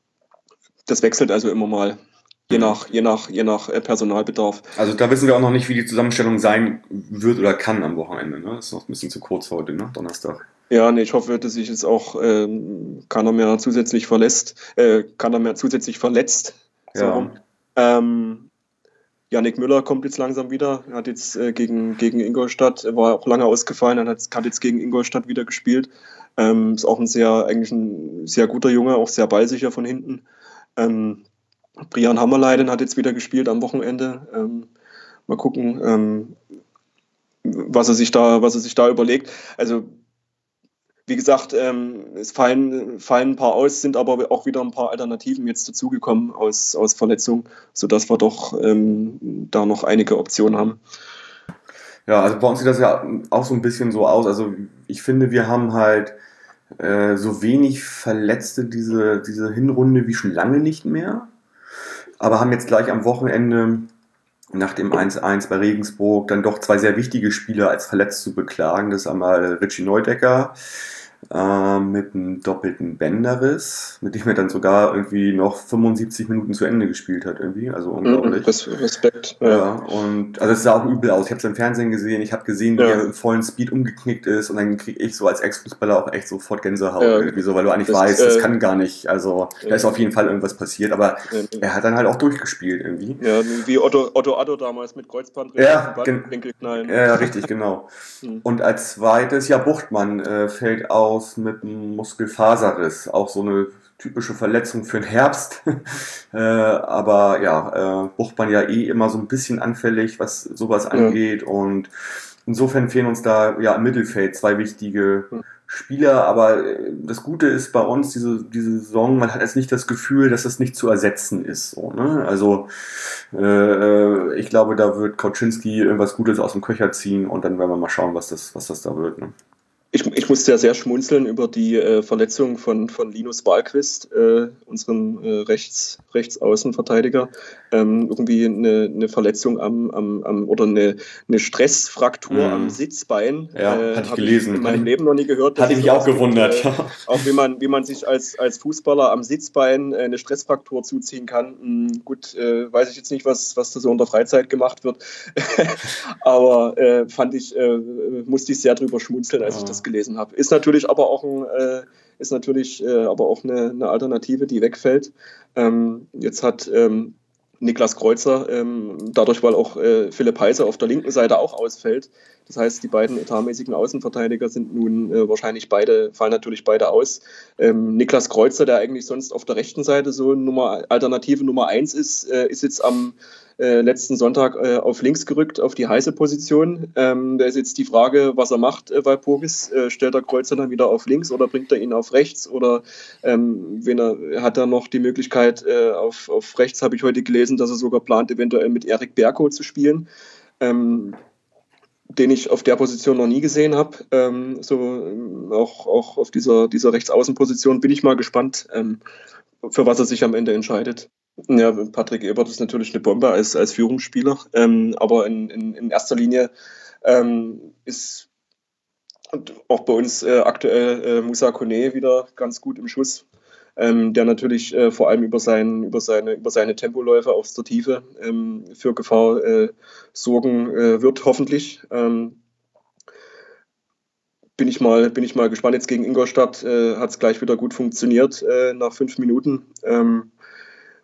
das wechselt also immer mal, je mhm. nach, je nach, je nach äh, Personalbedarf. Also da wissen wir auch noch nicht, wie die Zusammenstellung sein wird oder kann am Wochenende. Ne? Das ist noch ein bisschen zu kurz heute, ne? Donnerstag. Ja, nee, ich hoffe, dass sich jetzt auch ähm, keiner mehr zusätzlich verlässt, äh, keiner mehr zusätzlich verletzt. Ja. Ähm, Yannick Müller kommt jetzt langsam wieder. Er hat jetzt äh, gegen, gegen Ingolstadt, er war auch lange ausgefallen, hat, hat jetzt gegen Ingolstadt wieder gespielt. Ähm, ist auch ein sehr, eigentlich ein sehr guter Junge, auch sehr ballsicher von hinten. Ähm, Brian Hammerleiden hat jetzt wieder gespielt am Wochenende. Ähm, mal gucken, ähm, was er sich da, was er sich da überlegt. Also wie gesagt, ähm, es fallen, fallen ein paar aus, sind aber auch wieder ein paar Alternativen jetzt dazugekommen aus, aus Verletzungen, sodass wir doch ähm, da noch einige Optionen haben. Ja, also bei uns sieht das ja auch so ein bisschen so aus. Also ich finde, wir haben halt äh, so wenig Verletzte diese, diese Hinrunde wie schon lange nicht mehr. Aber haben jetzt gleich am Wochenende nach dem 1-1 bei Regensburg dann doch zwei sehr wichtige Spieler als verletzt zu beklagen. Das ist einmal Richie Neudecker, äh, mit einem doppelten Bänderriss, mit dem er dann sogar irgendwie noch 75 Minuten zu Ende gespielt hat, irgendwie. Also Mhm, unglaublich. Respekt. Ja, und also es sah auch übel aus. Ich habe es im Fernsehen gesehen, ich habe gesehen, wie Ja. er im vollen Speed umgeknickt ist und dann kriege ich so als Ex-Fußballer auch echt sofort Gänsehaut Ja. irgendwie so, weil du eigentlich Das, weißt, das äh, kann gar nicht. Also da ja. ist auf jeden Fall irgendwas passiert, aber er hat dann halt auch durchgespielt irgendwie. Ja, wie Otto, Otto Addo damals mit Kreuzband Ja, Winkel knallen. Ja, ja, richtig, genau. Mhm. (laughs) Und als zweites, ja, Buchtmann äh, fällt aus mit einem Muskelfaserriss. Auch so eine typische Verletzung für den Herbst. (laughs) äh, aber ja, äh, Buchtmann ja eh immer so ein bisschen anfällig, was sowas angeht. Und insofern fehlen uns da ja im Mittelfeld zwei wichtige Mhm. Spieler. Aber äh, das Gute ist bei uns, diese, diese Saison, man hat jetzt nicht das Gefühl, dass das nicht zu ersetzen ist. So, ne? Also äh, ich glaube, da wird Kauczynski irgendwas Gutes aus dem Köcher ziehen und dann werden wir mal schauen, was das, was das da wird. Ne? Ich, ich musste ja sehr schmunzeln über die äh, Verletzung von, von Linus Wahlquist, äh, unserem äh, Rechts, Rechtsaußenverteidiger. Ähm, irgendwie eine, eine Verletzung am, am, am oder eine, eine Stressfraktur Mhm. am Sitzbein. Ja, hatte ich gelesen. in meinem Leben noch nie gehört. Hatte es mich auch gibt, gewundert. Äh, auch wie man, wie man sich als, als Fußballer am Sitzbein äh, eine Stressfraktur zuziehen kann. Hm, gut, äh, weiß ich jetzt nicht, was, was da so in der Freizeit gemacht wird. (laughs) aber äh, fand ich, äh, musste ich sehr drüber schmunzeln, als Ja. ich das gelesen habe. Ist natürlich aber auch ein, äh, ist natürlich äh, aber auch eine, eine Alternative, die wegfällt. Ähm, jetzt hat ähm, Niklas Kreuzer, ähm, dadurch, weil auch äh, Philipp Heiser auf der linken Seite auch ausfällt. Das heißt, die beiden etatmäßigen Außenverteidiger sind nun äh, wahrscheinlich beide, fallen natürlich beide aus. Ähm, Niklas Kreuzer, der eigentlich sonst auf der rechten Seite so Nummer, Alternative Nummer eins ist, äh, ist jetzt am äh, letzten Sonntag äh, auf links gerückt, auf die heiße Position. Ähm, da ist jetzt die Frage, was er macht, äh, Walpurgis. Äh, stellt er Kreuzer dann wieder auf links oder bringt er ihn auf rechts? Oder ähm, wen er, hat er noch die Möglichkeit, äh, auf, auf rechts habe ich heute gelesen, dass er sogar plant, eventuell mit Erik Berko zu spielen. Ähm, den ich auf der Position noch nie gesehen habe. Ähm, so ähm, auch, auch auf dieser, dieser Rechtsaußenposition bin ich mal gespannt, ähm, für was er sich am Ende entscheidet. Ja, Patrick Ebert ist natürlich eine Bombe als, als Führungsspieler, ähm, aber in, in, in erster Linie ähm, ist auch bei uns äh, aktuell äh, Musa Kone wieder ganz gut im Schuss, ähm, der natürlich äh, vor allem über, sein, über, seine, über seine Tempoläufe aus der Tiefe ähm, für Gefahr äh, sorgen äh, wird, hoffentlich. Ähm, bin ich mal, bin ich mal gespannt. Jetzt gegen Ingolstadt äh, hat es gleich wieder gut funktioniert äh, nach fünf Minuten. Ähm,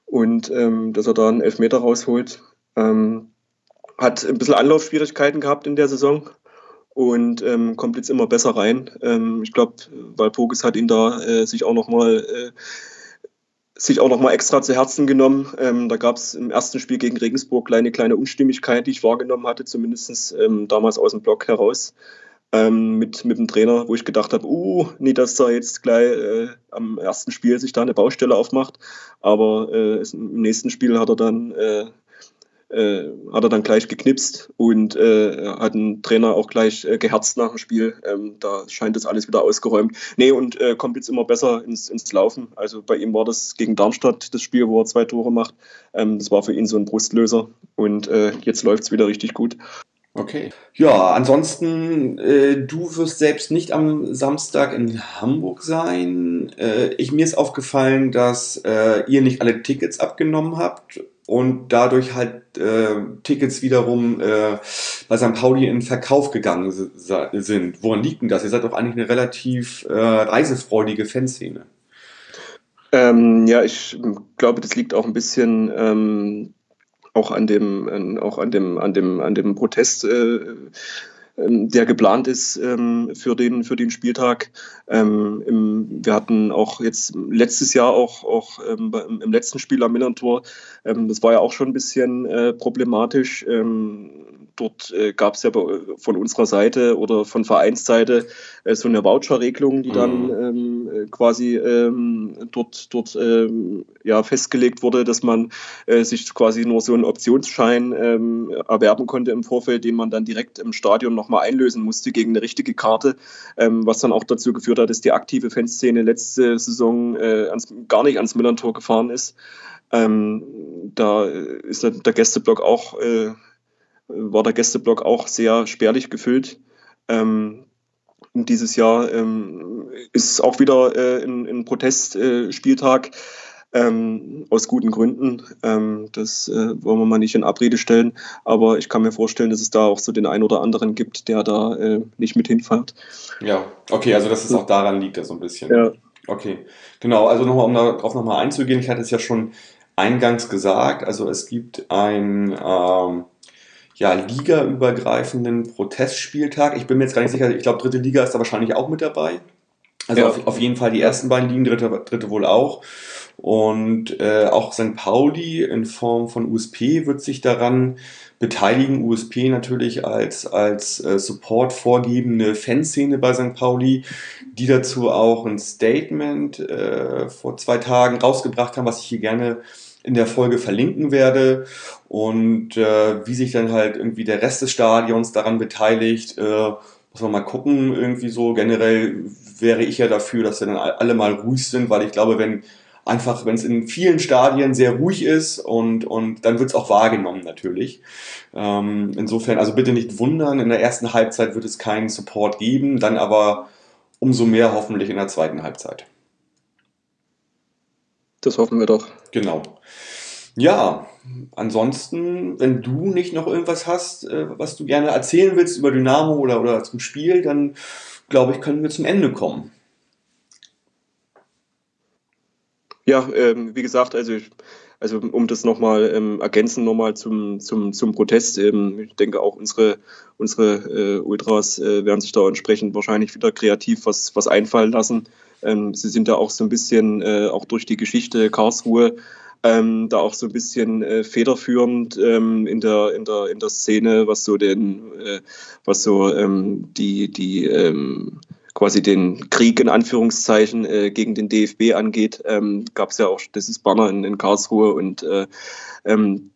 und ähm, dass er da einen Elfmeter rausholt. Ähm, hat ein bisschen Anlaufschwierigkeiten gehabt in der Saison und ähm, kommt jetzt immer besser rein. Ähm, ich glaube, Walpurgis hat ihn da äh, sich auch nochmal äh, sich auch noch mal extra zu Herzen genommen. Ähm, da gab es im ersten Spiel gegen Regensburg kleine, kleine Unstimmigkeit, die ich wahrgenommen hatte, zumindest ähm, damals aus dem Block heraus. Ähm, mit, mit dem Trainer, wo ich gedacht habe, uh, nie, dass er jetzt gleich äh, am ersten Spiel sich da eine Baustelle aufmacht. Aber äh, im nächsten Spiel hat er dann äh, äh, hat er dann gleich geknipst und äh, hat den Trainer auch gleich äh, geherzt nach dem Spiel. Ähm, da scheint das alles wieder ausgeräumt. Nee, und äh, kommt jetzt immer besser ins, ins Laufen. Also bei ihm war das gegen Darmstadt das Spiel, wo er zwei Tore macht. Ähm, das war für ihn so ein Brustlöser und äh, jetzt läuft es wieder richtig gut. Okay. Ja, ansonsten, äh, du wirst selbst nicht am Samstag in Hamburg sein. Äh, ich, mir ist aufgefallen, dass äh, ihr nicht alle Tickets abgenommen habt. Und dadurch halt äh, Tickets wiederum äh, bei St. Pauli in Verkauf gegangen sind. Woran liegt denn das? Ihr seid doch eigentlich eine relativ äh, reisefreudige Fanszene. Ähm, ja, ich glaube, das liegt auch ein bisschen ähm, auch an dem, auch an dem, an dem, an dem Protest. Äh, der geplant ist ähm, für, den, für den Spieltag. Ähm, wir hatten auch jetzt letztes Jahr auch, auch ähm, im letzten Spiel am Millantor, ähm, das war ja auch schon ein bisschen äh, problematisch. Ähm, dort äh, gab es ja von unserer Seite oder von Vereinsseite äh, so eine Voucher-Regelung, die dann mhm. ähm, quasi ähm, dort, dort ähm, ja, festgelegt wurde, dass man äh, sich quasi nur so einen Optionsschein ähm, erwerben konnte im Vorfeld, den man dann direkt im Stadion nochmal einlösen musste gegen eine richtige Karte, ähm, was dann auch dazu geführt hat, dass die aktive Fanszene letzte Saison äh, ans, gar nicht ans Millantor gefahren ist. Ähm, da ist der, Gästeblock auch äh, war der Gästeblock auch sehr spärlich gefüllt. Ähm, dieses Jahr ähm, ist auch wieder äh, ein, ein Protestspieltag. Ähm, aus guten Gründen. Ähm, das äh, wollen wir mal nicht in Abrede stellen. Aber ich kann mir vorstellen, dass es da auch so den einen oder anderen gibt, der da äh, nicht mit hinfährt. Ja, okay, also dass es auch daran liegt, ja so ein bisschen. Ja. Okay, genau. Also nochmal, um darauf nochmal einzugehen, ich hatte es ja schon eingangs gesagt. Also es gibt ein ähm, ja, ligaübergreifenden Protestspieltag. Ich bin mir jetzt gar nicht sicher, ich glaube, dritte Liga ist da wahrscheinlich auch mit dabei. Also ja. auf, auf, jeden Fall die ersten beiden Ligen, dritte, dritte wohl auch. Und äh, auch St. Pauli in Form von USP wird sich daran beteiligen. USP natürlich als, als äh, Support vorgebende Fanszene bei St. Pauli, die dazu auch ein Statement äh, vor zwei Tagen rausgebracht haben, was ich hier gerne in der Folge verlinken werde und äh, wie sich dann halt irgendwie der Rest des Stadions daran beteiligt, äh, muss man mal gucken. Irgendwie so generell wäre ich ja dafür, dass wir dann alle mal ruhig sind, weil ich glaube, wenn einfach, wenn es in vielen Stadien sehr ruhig ist und, und dann wird es auch wahrgenommen natürlich. Ähm, insofern, also bitte nicht wundern, in der ersten Halbzeit wird es keinen Support geben, dann aber umso mehr hoffentlich in der zweiten Halbzeit. Das hoffen wir doch. Genau. Ja, ansonsten, wenn du nicht noch irgendwas hast, äh, was du gerne erzählen willst über Dynamo oder, oder zum Spiel, dann glaube ich, können wir zum Ende kommen. Ja, ähm, wie gesagt, also also um das nochmal ähm, ergänzen, nochmal zum, zum, zum Protest. Ähm, ich denke auch unsere, unsere äh, Ultras äh, werden sich da entsprechend wahrscheinlich wieder kreativ was, was einfallen lassen. Ähm, sie sind da auch so ein bisschen, äh, auch durch die Geschichte Karlsruhe, ähm, da auch so ein bisschen äh, federführend ähm, in, der, in, der, in der Szene, was so den, äh, was so ähm, die, die ähm, quasi den Krieg in Anführungszeichen äh, gegen den DFB angeht, ähm, gab es ja auch dieses Banner in, in Karlsruhe und äh, ähm,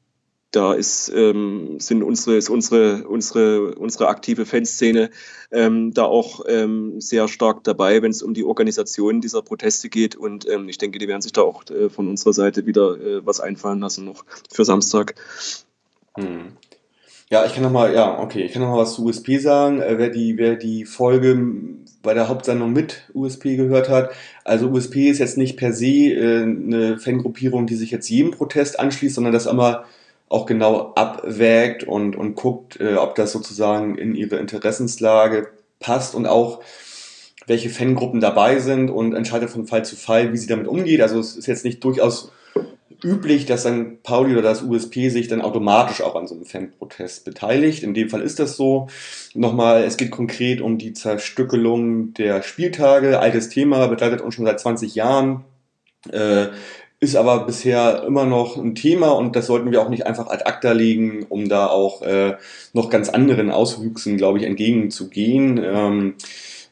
da ist, ähm, sind unsere, ist unsere, unsere, unsere aktive Fanszene ähm, da auch ähm, sehr stark dabei, wenn es um die Organisation dieser Proteste geht. Und ähm, ich denke, die werden sich da auch äh, von unserer Seite wieder äh, was einfallen lassen noch für Samstag. Hm. Ja, ich kann noch mal, ja, okay, ich kann noch was zu USP sagen. Äh, wer die, wer die Folge bei der Hauptsendung mit USP gehört hat, also USP ist jetzt nicht per se äh, eine Fangruppierung, die sich jetzt jedem Protest anschließt, sondern das immer auch genau abwägt und, und guckt, äh, ob das sozusagen in ihre Interessenslage passt und auch welche Fangruppen dabei sind und entscheidet von Fall zu Fall, wie sie damit umgeht. Also es ist jetzt nicht durchaus üblich, dass dann Pauli oder das USP sich dann automatisch auch an so einem Fanprotest beteiligt. In dem Fall ist das so. Nochmal, es geht konkret um die Zerstückelung der Spieltage. Altes Thema, begleitet uns schon seit 20 Jahren. Äh, ist aber bisher immer noch ein Thema und das sollten wir auch nicht einfach ad acta legen, um da auch äh, noch ganz anderen Auswüchsen, glaube ich, entgegenzugehen. Ähm,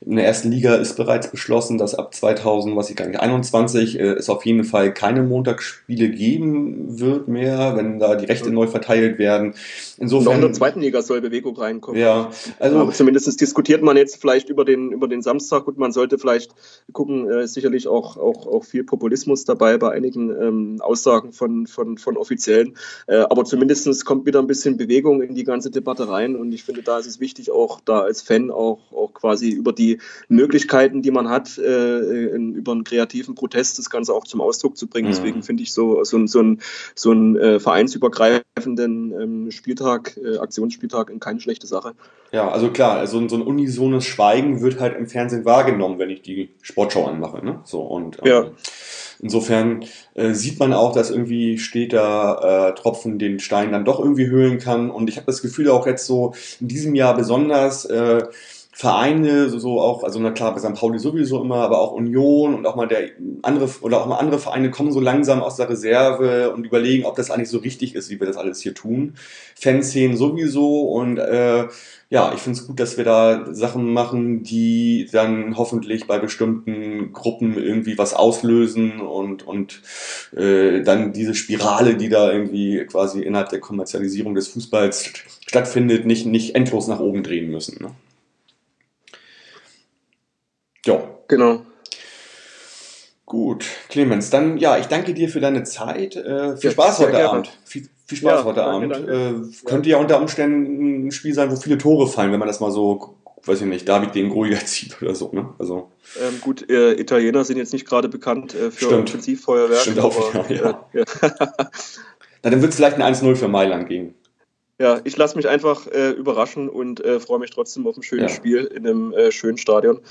in der ersten Liga ist bereits beschlossen, dass ab 2000, was ich gar nicht, 21 äh, es auf jeden Fall keine Montagsspiele geben wird mehr, wenn da die Rechte neu verteilt werden. Insofern. Noch in der zweiten Liga soll Bewegung reinkommen. Ja, also. Aber zumindest diskutiert man jetzt vielleicht über den, über den Samstag. Gut, man sollte vielleicht gucken, äh, sicherlich auch, auch, auch viel Populismus dabei bei einigen ähm, Aussagen von, von, von Offiziellen. Äh, aber zumindest kommt wieder ein bisschen Bewegung in die ganze Debatte rein und ich finde, da ist es wichtig, auch da als Fan auch, auch quasi über die die Möglichkeiten, die man hat, äh, in, über einen kreativen Protest das Ganze auch zum Ausdruck zu bringen. Mhm. Deswegen finde ich so, so, so ein, so ein äh, vereinsübergreifenden ähm, Spieltag, äh, Aktionsspieltag keine schlechte Sache. Ja, also klar, also so ein unisones Schweigen wird halt im Fernsehen wahrgenommen, wenn ich die Sportschau anmache. Ne? So, und ähm, ja. insofern äh, sieht man auch, dass irgendwie steter äh, Tropfen den Stein dann doch irgendwie höhlen kann. Und ich habe das Gefühl auch jetzt so in diesem Jahr besonders, äh, Vereine, so, so auch, also na klar, bei St. Pauli sowieso immer, aber auch Union und auch mal der andere oder auch mal andere Vereine kommen so langsam aus der Reserve und überlegen, ob das eigentlich so richtig ist, wie wir das alles hier tun. Fanszenen sowieso und äh, ja, ich finde es gut, dass wir da Sachen machen, die dann hoffentlich bei bestimmten Gruppen irgendwie was auslösen und, und äh, dann diese Spirale, die da irgendwie quasi innerhalb der Kommerzialisierung des Fußballs stattfindet, nicht, nicht endlos nach oben drehen müssen. Ne? Ja. Genau. Gut, Clemens, dann ja, ich danke dir für deine Zeit. Äh, viel ja, Spaß heute. Abend. Viel, viel Spaß heute Abend. Danke. Äh, könnte ja unter Umständen ein Spiel sein, wo viele Tore fallen, wenn man das mal so, weiß ich nicht, David den Gruiger zieht oder so. Ne? Also, ähm, gut, äh, Italiener sind jetzt nicht gerade bekannt äh, für Stimmt. Offensivfeuerwerk. Stimmt auch, aber, ja. ja. (laughs) Na, dann wird es vielleicht ein 1-0 für Mailand gegen. Ja, ich lasse mich einfach äh, überraschen und äh, freue mich trotzdem auf ein schönes Spiel in einem äh, schönen Stadion.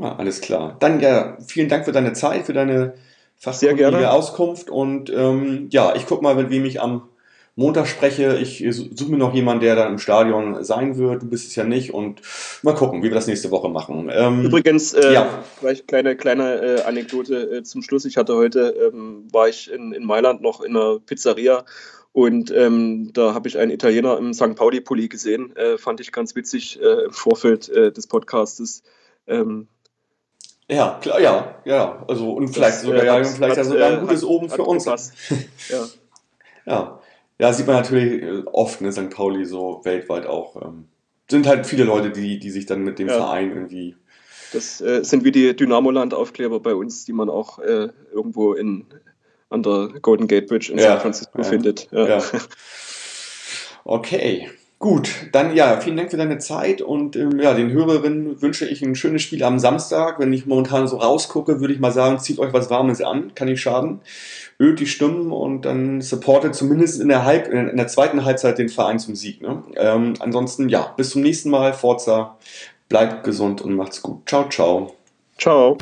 Ah, alles klar. Dann ja, vielen Dank für deine Zeit, für deine fachkundige Auskunft. Und ähm, ja, ich gucke mal, mit wem ich am Montag spreche. Ich suche mir noch jemanden, der dann im Stadion sein wird. Du bist es ja nicht. Und mal gucken, wie wir das nächste Woche machen. Ähm, Übrigens, äh, ja. vielleicht kleine, kleine äh, Anekdote äh, zum Schluss. Ich hatte heute, ähm, war ich in, in Mailand noch in einer Pizzeria und ähm, da habe ich einen Italiener im St. Pauli-Pulli gesehen. Äh, fand ich ganz witzig äh, im Vorfeld äh, des Podcastes. Ähm, ja, klar, ja, ja. Also und vielleicht das, sogar, äh, ja, vielleicht hat, ja sogar ein äh, gutes hat, Oben für uns. ja. (laughs) ja. Ja, sieht man natürlich äh, oft, ne, St. Pauli so weltweit auch. Ähm, sind halt viele Leute, die, die sich dann mit dem ja. Verein irgendwie. Das äh, sind wie die Dynamo-Land-Aufkleber bei uns, die man auch äh, irgendwo in, an der Golden Gate Bridge in ja. San Francisco ja. findet. Ja. (laughs) Okay. Gut, dann ja, vielen Dank für deine Zeit und ähm, ja, den Hörerinnen wünsche ich ein schönes Spiel am Samstag. Wenn ich momentan so rausgucke, würde ich mal sagen, zieht euch was Warmes an, kann nicht schaden. Ölt die Stimmen und dann supportet zumindest in der, Halb in der zweiten Halbzeit den Verein zum Sieg. Ne? Ähm, ansonsten ja, bis zum nächsten Mal, Forza, bleibt gesund und macht's gut. Ciao, ciao. Ciao.